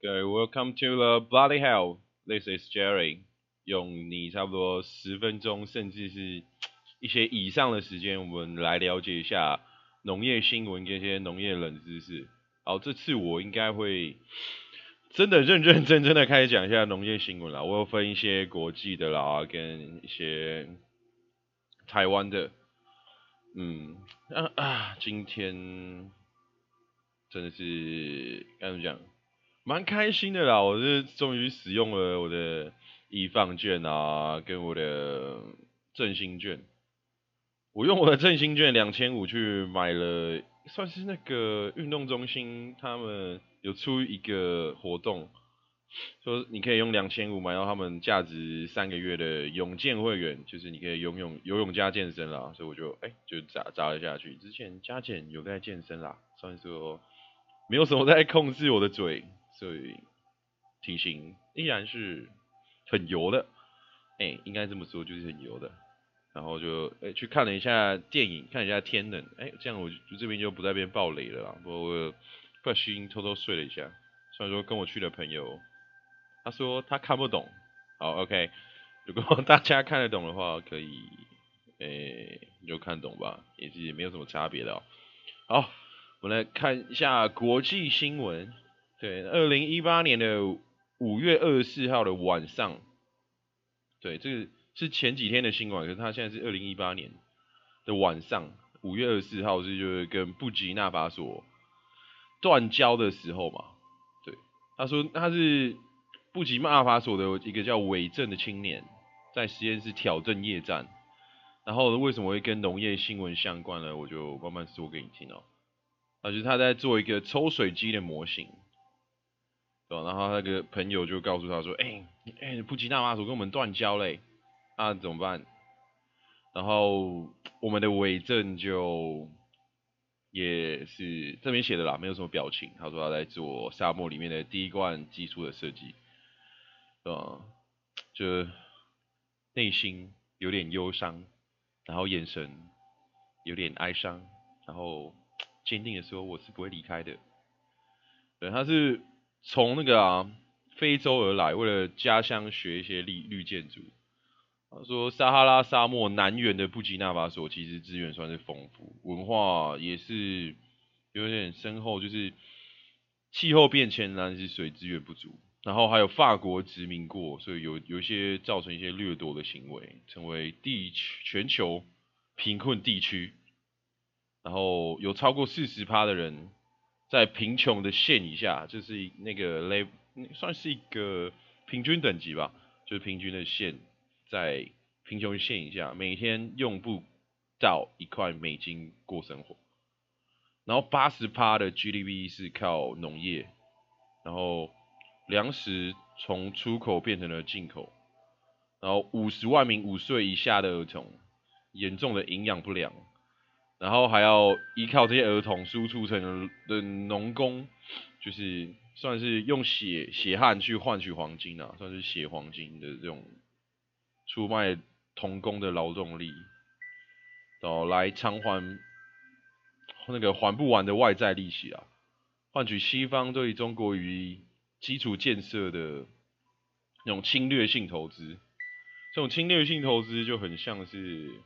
ok welcome to the bloody hell. This is Jerry. 用你差不多十分钟，甚至是一些以上的时间，我们来了解一下农业新闻跟一些农业冷知识。好，这次我应该会真的认认真真的开始讲一下农业新闻了。我有分一些国际的啦，跟一些台湾的。嗯，啊啊，今天真的是该怎么讲？蛮开心的啦，我是终于使用了我的易放券啊，跟我的振兴券。我用我的振兴券两千五去买了，算是那个运动中心他们有出一个活动，说你可以用两千五买到他们价值三个月的泳健会员，就是你可以游泳游泳加健身啦，所以我就哎就砸砸了下去。之前加减有在健身啦，算是说没有什么在控制我的嘴。所以体型依然是很油的，哎，应该这么说就是很油的。然后就哎去看了一下电影，看一下天冷，哎，这样我就这边就不在边爆雷了啦。我不小心偷偷睡了一下，虽然说跟我去的朋友，他说他看不懂。好，OK，如果大家看得懂的话，可以哎就看懂吧，也是没有什么差别的哦。好，我们来看一下国际新闻。对，二零一八年的五月二十四号的晚上，对，这个是前几天的新闻，可是他现在是二零一八年的晚上，五月二十四号是就是跟布吉纳法索断交的时候嘛，对，他说他是布吉纳法索的一个叫伪证的青年，在实验室挑战夜战，然后为什么会跟农业新闻相关呢？我就慢慢说给你听哦，啊，就是他在做一个抽水机的模型。对，然后那个朋友就告诉他说：“哎，哎，布吉纳法索跟我们断交嘞，那怎么办？”然后我们的伪证就也是这边写的啦，没有什么表情。他说他在做沙漠里面的第一罐技术的设计，对吧？就内心有点忧伤，然后眼神有点哀伤，然后坚定的说：“我是不会离开的。”对，他是。从那个啊非洲而来，为了家乡学一些绿绿建筑。他说，撒哈拉沙漠南缘的布吉纳法索其实资源算是丰富，文化也是有点深厚，就是气候变迁，但是水资源不足。然后还有法国殖民过，所以有有一些造成一些掠夺的行为，成为地全球贫困地区。然后有超过四十趴的人。在贫穷的线以下，就是那个 l 算是一个平均等级吧，就是平均的线，在贫穷线以下，每天用不到一块美金过生活。然后八十趴的 GDP 是靠农业，然后粮食从出口变成了进口，然后五十万名五岁以下的儿童严重的营养不良。然后还要依靠这些儿童输出成的农工，就是算是用血血汗去换取黄金啊，算是血黄金的这种出卖童工的劳动力，哦，来偿还那个还不完的外债利息啊，换取西方对中国于基础建设的那种侵略性投资，这种侵略性投资就很像是。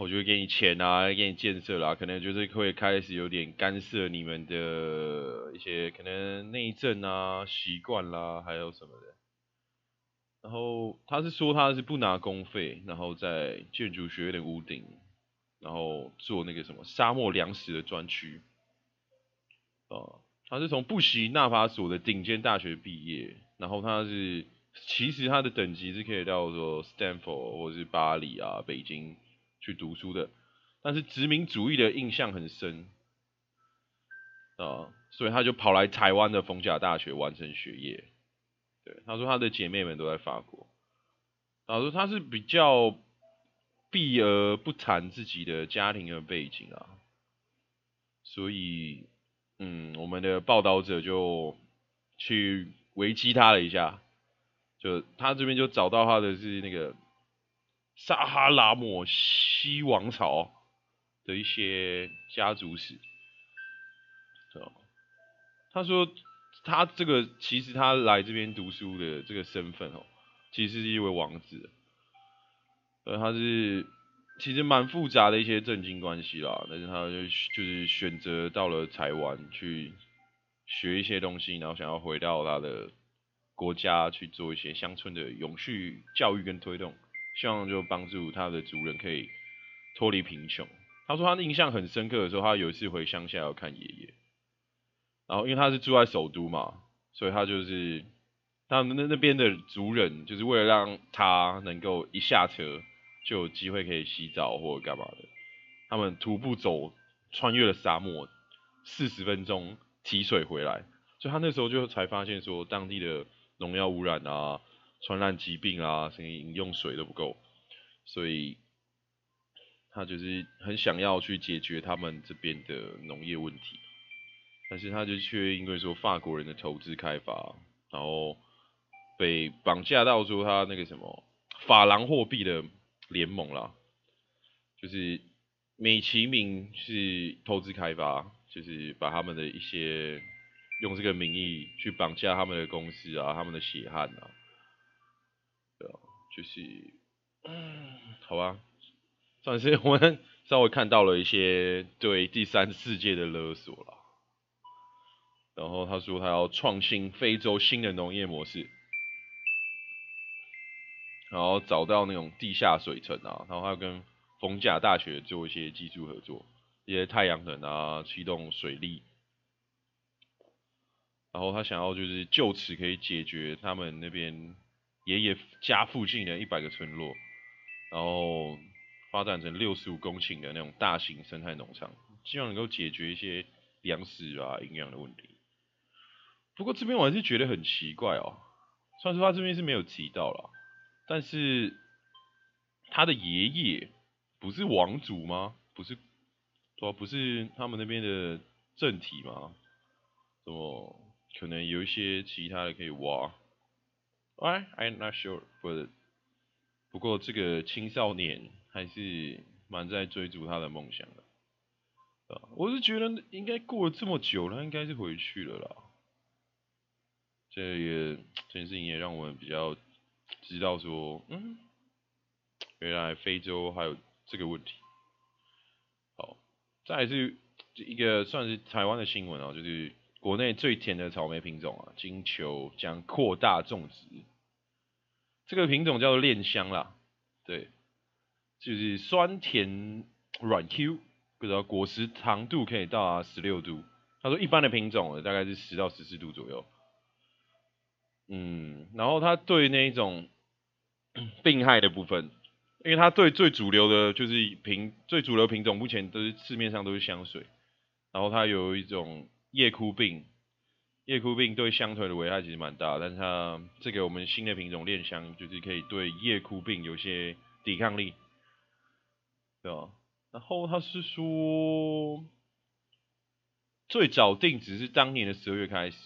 我就会给你钱啊，给你建设啦，可能就是会开始有点干涉你们的一些可能内政啊、习惯啦，还有什么的。然后他是说他是不拿公费，然后在建筑学院的屋顶，然后做那个什么沙漠粮食的专区。哦，他是从布希纳法索的顶尖大学毕业，然后他是其实他的等级是可以到说 Stanford 或者是巴黎啊、北京。去读书的，但是殖民主义的印象很深啊，所以他就跑来台湾的逢甲大学完成学业。对，他说他的姐妹们都在法国，他说他是比较避而不谈自己的家庭和背景啊，所以嗯，我们的报道者就去维基他了一下，就他这边就找到他的是那个。撒哈拉摩西王朝的一些家族史，他说他这个其实他来这边读书的这个身份哦，其实是一位王子，呃，他是其实蛮复杂的一些政经关系啦，但是他就就是选择到了台湾去学一些东西，然后想要回到他的国家去做一些乡村的永续教育跟推动，希望就帮助他的族人可以脱离贫穷。他说他印象很深刻的时候，他有一次回乡下要看爷爷，然后因为他是住在首都嘛，所以他就是他们那那边的族人，就是为了让他能够一下车就有机会可以洗澡或者干嘛的，他们徒步走穿越了沙漠四十分钟提水回来，所以他那时候就才发现说当地的农药污染啊、传染疾病啊，甚至饮用水都不够，所以。他就是很想要去解决他们这边的农业问题，但是他就却因为说法国人的投资开发，然后被绑架到说他那个什么法郎货币的联盟啦，就是美其名是投资开发，就是把他们的一些用这个名义去绑架他们的公司啊，他们的血汗啊，对啊，就是嗯，好吧。算是我们稍微看到了一些对第三世界的勒索了。然后他说他要创新非洲新的农业模式，然后找到那种地下水层啊，然后他要跟逢甲大学做一些技术合作，一些太阳能啊，驱动水利。然后他想要就是就此可以解决他们那边爷爷家附近的一百个村落，然后。发展成六十五公顷的那种大型生态农场，希望能够解决一些粮食啊营养的问题。不过这边我还是觉得很奇怪哦，虽然说他这边是没有提到了，但是他的爷爷不是王族吗？不是，说不是他们那边的政体吗？怎么可能有一些其他的可以挖？I I'm not sure，不，不过这个青少年。还是蛮在追逐他的梦想的，啊，我是觉得应该过了这么久了，应该是回去了啦。这也这件事情也让我们比较知道说，嗯，原来非洲还有这个问题。好，再是一个算是台湾的新闻啊，就是国内最甜的草莓品种啊，金球将扩大种植，这个品种叫做恋香啦，对。就是酸甜软 Q，不知道果实糖度可以到达十六度。他说一般的品种大概是十到十四度左右。嗯，然后他对那一种 病害的部分，因为他对最主流的就是品最主流品种，目前都是市面上都是香水。然后它有一种叶枯病，叶枯病对香腿的危害其实蛮大，但是它这个我们新的品种恋香，就是可以对叶枯病有些抵抗力。对吧，然后他是说，最早定只是当年的十二月开始，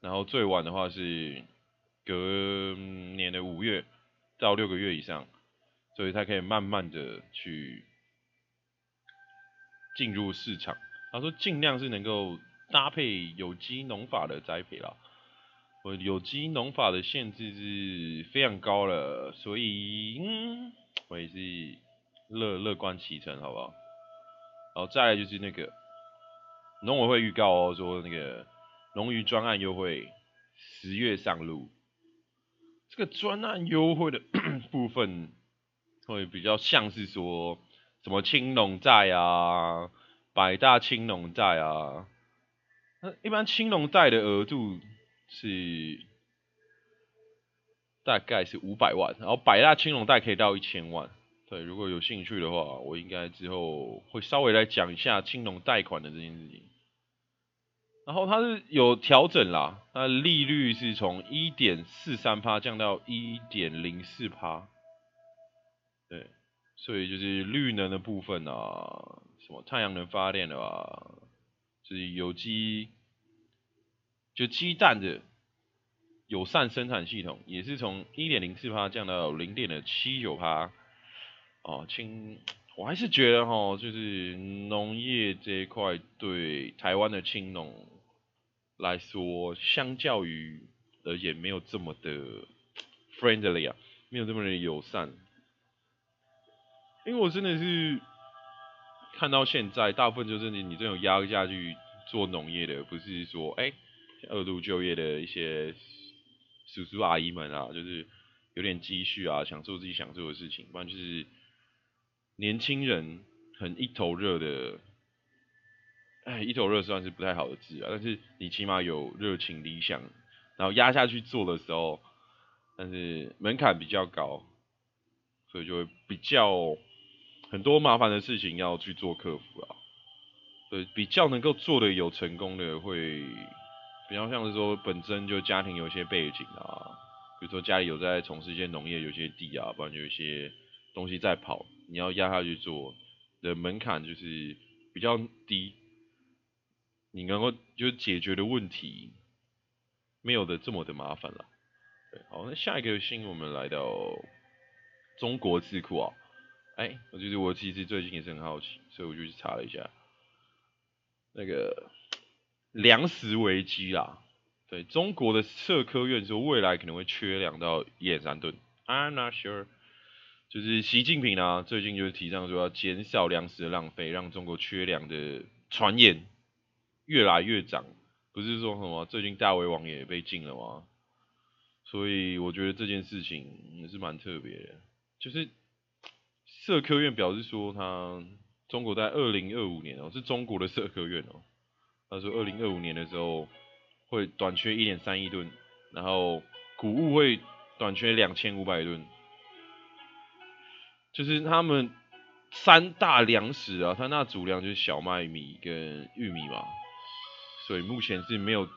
然后最晚的话是隔年的五月到六个月以上，所以他可以慢慢的去进入市场。他说尽量是能够搭配有机农法的栽培啦，我有机农法的限制是非常高了，所以嗯，我也是。乐乐观其成，好不好？好，再来就是那个农委会预告哦，说那个农渔专案优惠十月上路。这个专案优惠的 部分会比较像是说什么青农债啊、百大青农债啊。那一般青龙贷的额度是大概是五百万，然后百大青龙贷可以到一千万。对，如果有兴趣的话，我应该之后会稍微来讲一下青龙贷款的这件事情。然后它是有调整啦，它利率是从一点四三趴降到一点零四趴。对，所以就是绿能的部分啊，什么太阳能发电的啊，是有机，就鸡蛋的友善生产系统，也是从一点零四趴降到零点的七九趴。哦，青，我还是觉得哈，就是农业这一块对台湾的青农来说，相较于而言没有这么的 friendly 啊，没有这么的友善。因为我真的是看到现在，大部分就是你你这种压下去做农业的，不是说哎二度就业的一些叔叔阿姨们啊，就是有点积蓄啊，想做自己想做的事情，不然就是年轻人很一头热的。哎，一头热算是不太好的字啊，但是你起码有热情、理想，然后压下去做的时候，但是门槛比较高，所以就会比较很多麻烦的事情要去做克服啊。对，比较能够做的有成功的，会比较像是说本身就家庭有一些背景啊，比如说家里有在从事一些农业，有些地啊，不然有一些东西在跑，你要压下去做的门槛就是比较低。你能够就解决的问题没有的这么的麻烦了。对，好，那下一个新我们来到中国智库啊，哎，我就是我其实最近也是很好奇，所以我就去查了一下那个粮食危机啦。对，中国的社科院说未来可能会缺粮到一点三吨，I'm not sure。就是习近平啊，最近就是提倡说要减少粮食的浪费，让中国缺粮的传言。越来越涨，不是说什么最近大胃王也被禁了吗？所以我觉得这件事情也是蛮特别的。就是社科院表示说，他中国在二零二五年哦，是中国的社科院哦，他说二零二五年的时候会短缺一点三亿吨，然后谷物会短缺两千五百吨，就是他们三大粮食啊，三大主粮就是小麦、米跟玉米嘛。所以目前是没有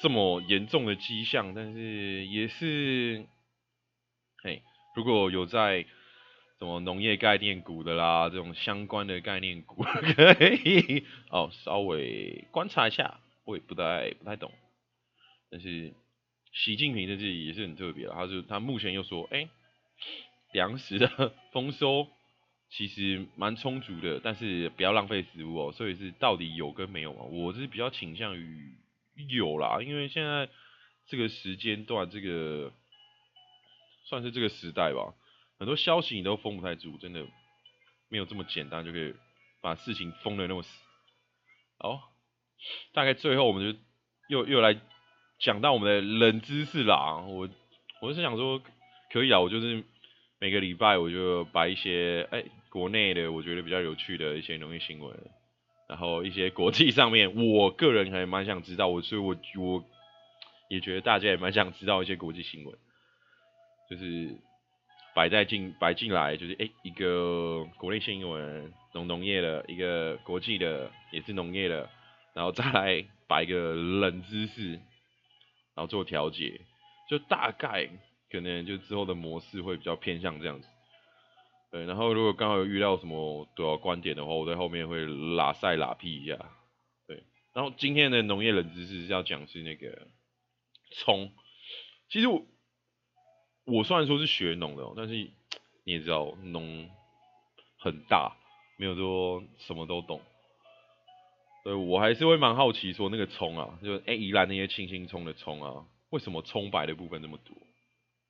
这么严重的迹象，但是也是，嘿，如果有在什么农业概念股的啦，这种相关的概念股，可以哦稍微观察一下，我也不太不太懂。但是习近平的这里也是很特别，他就他目前又说，哎，粮食的 丰收。其实蛮充足的，但是不要浪费食物哦。所以是到底有跟没有嘛？我是比较倾向于有啦，因为现在这个时间段，这个算是这个时代吧，很多消息你都封不太住，真的没有这么简单就可以把事情封的那么死。好，大概最后我们就又又来讲到我们的冷知识啦。我我是想说，可以啊，我就是每个礼拜我就把一些哎。国内的我觉得比较有趣的一些农业新闻，然后一些国际上面，我个人还蛮想知道，我所以我我也觉得大家也蛮想知道一些国际新闻，就是摆在进摆进来，就是哎一个国内新闻农农业的，一个国际的也是农业的，然后再来摆一个冷知识，然后做调节，就大概可能就之后的模式会比较偏向这样子。对，然后如果刚好遇到什么主要观点的话，我在后面会拉塞拉屁一下。对，然后今天的农业冷知识是要讲是那个葱。其实我我虽然说是学农的，但是 你也知道农很大，没有说什么都懂。对，我还是会蛮好奇说那个葱啊，就哎宜兰那些青青葱的葱啊，为什么葱白的部分那么多？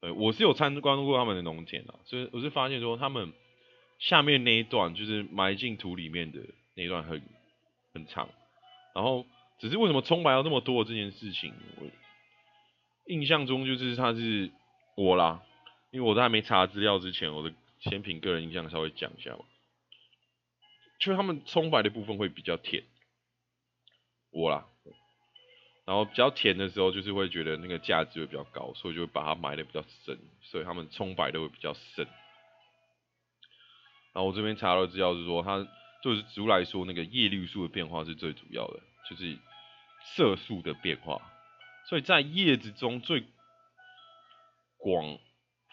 对，我是有参观过他们的农田啊，所以我是发现说他们下面那一段就是埋进土里面的那一段很很长，然后只是为什么葱白要那么多这件事情，我印象中就是他是我啦，因为我在还没查资料之前，我的先凭个人印象稍微讲一下吧，就是他们葱白的部分会比较甜，我啦。然后比较甜的时候，就是会觉得那个价值会比较高，所以就会把它埋的比较深，所以他们葱白都会比较深。然后我这边查到资料是说，它就是植物来说，那个叶绿素的变化是最主要的，就是色素的变化。所以在叶子中最广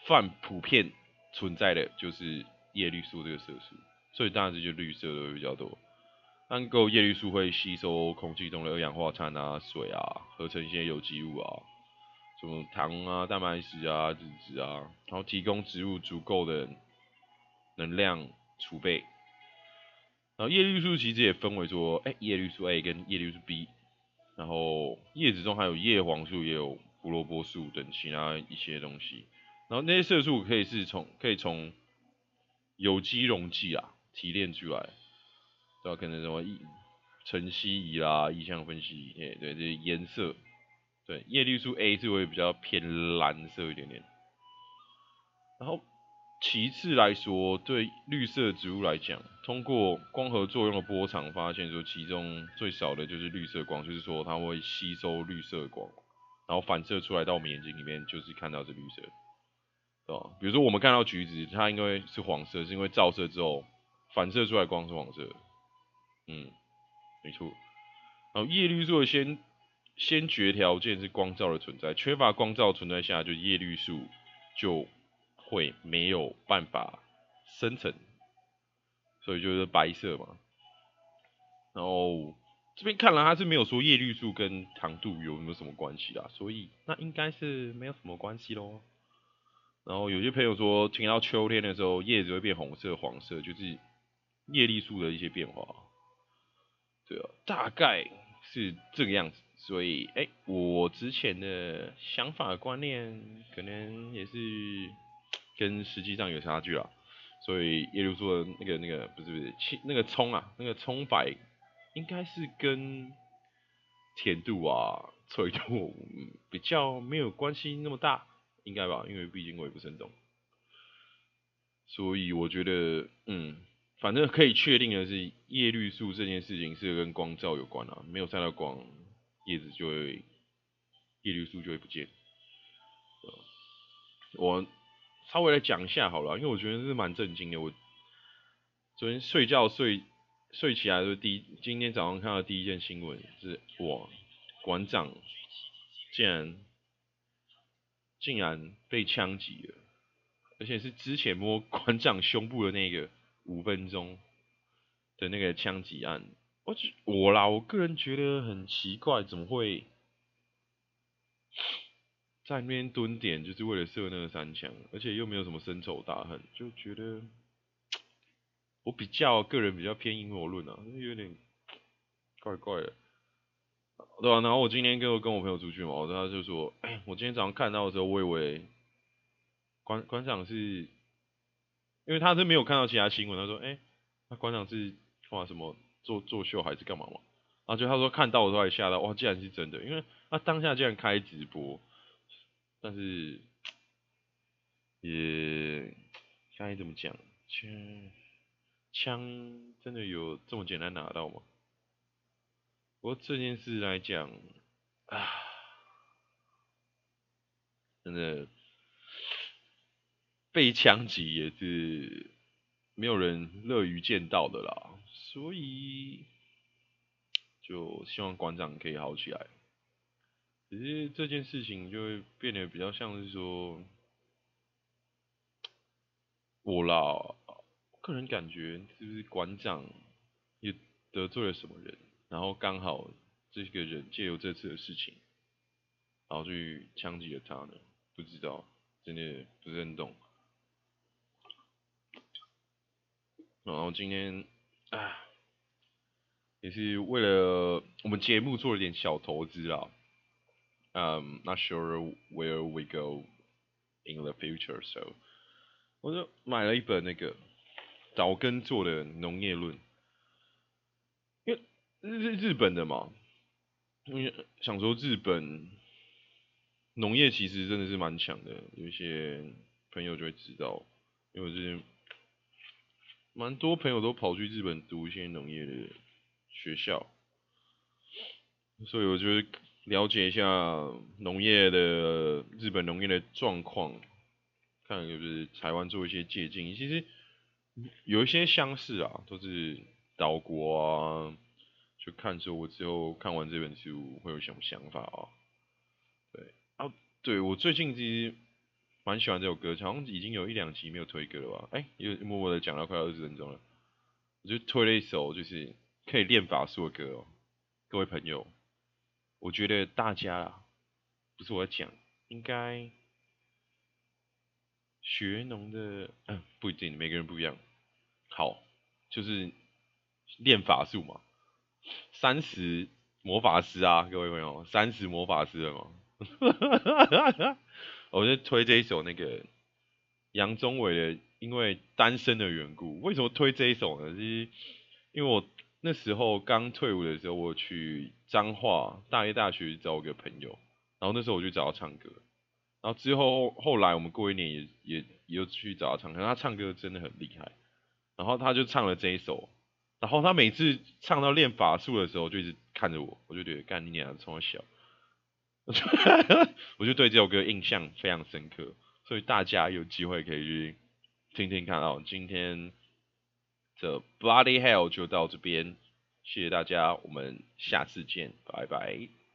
泛普遍存在的就是叶绿素这个色素，所以当然这就绿色的会比较多。氨够叶绿素会吸收空气中的二氧化碳啊、水啊，合成一些有机物啊，什么糖啊、蛋白质啊、脂质啊，然后提供植物足够的能量储备。然后叶绿素其实也分为说，哎，叶绿素 A 跟叶绿素 B，然后叶子中还有叶黄素，也有胡萝卜素等其他一些东西。然后那些色素可以是从可以从有机溶剂啊提炼出来，对吧？可能什么晨曦仪啦、意象分析，哎，对，这些颜色，对，叶绿素 A 是会比较偏蓝色一点点。然后其次来说，对绿色植物来讲，通过光合作用的波长发现说，其中最少的就是绿色光，就是说它会吸收绿色光，然后反射出来到我们眼睛里面，就是看到是绿色，对吧？比如说我们看到橘子，它因为是黄色，是因为照射之后反射出来光是黄色，嗯，没错。然后叶绿素的先先决条件是光照的存在，缺乏光照存在下，就叶绿素就会没有办法生成，所以就是白色嘛。然后这边看来它是没有说叶绿素跟糖度有没有什么关系啊，所以那应该是没有什么关系咯。然后有些朋友说，听到秋天的时候叶子会变红色、黄色，就是叶绿素的一些变化。对啊，大概是这个样子。所以，哎，我之前的想法观念可能也是。跟实际上有差距啊，所以叶绿素的那个那个不是不是青那个葱啊，那个葱白应该是跟甜度啊、脆度 比较没有关系那么大，应该吧？因为毕竟我也不是很懂，所以我觉得嗯，反正可以确定的是叶绿素这件事情是跟光照有关啊，没有晒到光，叶子就会叶绿素就会不见。我。稍微来讲一下好了，因为我觉得是蛮震惊的。我昨天睡觉睡睡起来的第一，今天早上看到第一件新闻是，哇，馆长竟然竟然被枪击了，而且是之前摸馆长胸部的那个五分钟的那个枪击案。我觉我啦，我个人觉得很奇怪，怎么会？在那边蹲点就是为了射那个三枪，而且又没有什么深仇大恨，就觉得我比较个人比较偏阴谋论啊，有点怪怪的，对吧？然后我今天跟我跟我朋友出去嘛，他就说，我今天早上看到的时候，我以为馆馆长是，因为他是没有看到其他新闻，他说，哎，那馆长是哇什么做作秀还是干嘛嘛？然后就他说看到的时候还吓到，哇，竟然是真的，因为他当下竟然开直播。但是也该怎么讲？枪枪真的有这么简单拿到吗？不过这件事来讲啊，真的被枪击也是没有人乐于见到的啦。所以就希望馆长可以好起来。只是这件事情就会变得比较像是说，我啦，个人感觉是不是馆长也得罪了什么人，然后刚好这个人借由这次的事情，然后去枪击了他呢？不知道，真的不是很懂。然后今天啊，也是为了我们节目做了点小投资啊。Um, not sure where we go in the future, so 我就买了一本那个岛根做的农业论，因为日日本的嘛，因为想说日本农业其实真的是蛮强的，有一些朋友就会知道，因为是蛮多朋友都跑去日本读一些农业的学校，所以我就。了解一下农业的日本农业的状况，看就是台湾做一些借鉴，其实有一些相似啊，都是岛国啊，就看说我之后看完这本书会有什么想法啊？对啊，对我最近其实蛮喜欢这首歌，好像已经有一两集没有推歌了吧？哎，又默默的讲了快二十分钟了，我就推了一首就是可以练法术的歌哦，各位朋友。我觉得大家啊，不是我在讲，应该学农的，嗯，不一定，每个人不一样。好，就是练法术嘛，三十魔法师啊，各位朋友，三十魔法师了吗？我就推这一首那个杨宗纬的，因为单身的缘故。为什么推这一首呢？是因为我那时候刚退伍的时候，我去彰化大业大学找我个朋友，然后那时候我去找他唱歌，然后之后后来我们过一年也也也又去找他唱歌，他唱歌真的很厉害，然后他就唱了这一首，然后他每次唱到练法术的时候，就一直看着我，我就觉得干你娘，从小。我就对这首歌印象非常深刻，所以大家有机会可以去听听看哦。今天的 Bloody Hell 就到这边，谢谢大家，我们下次见，拜拜。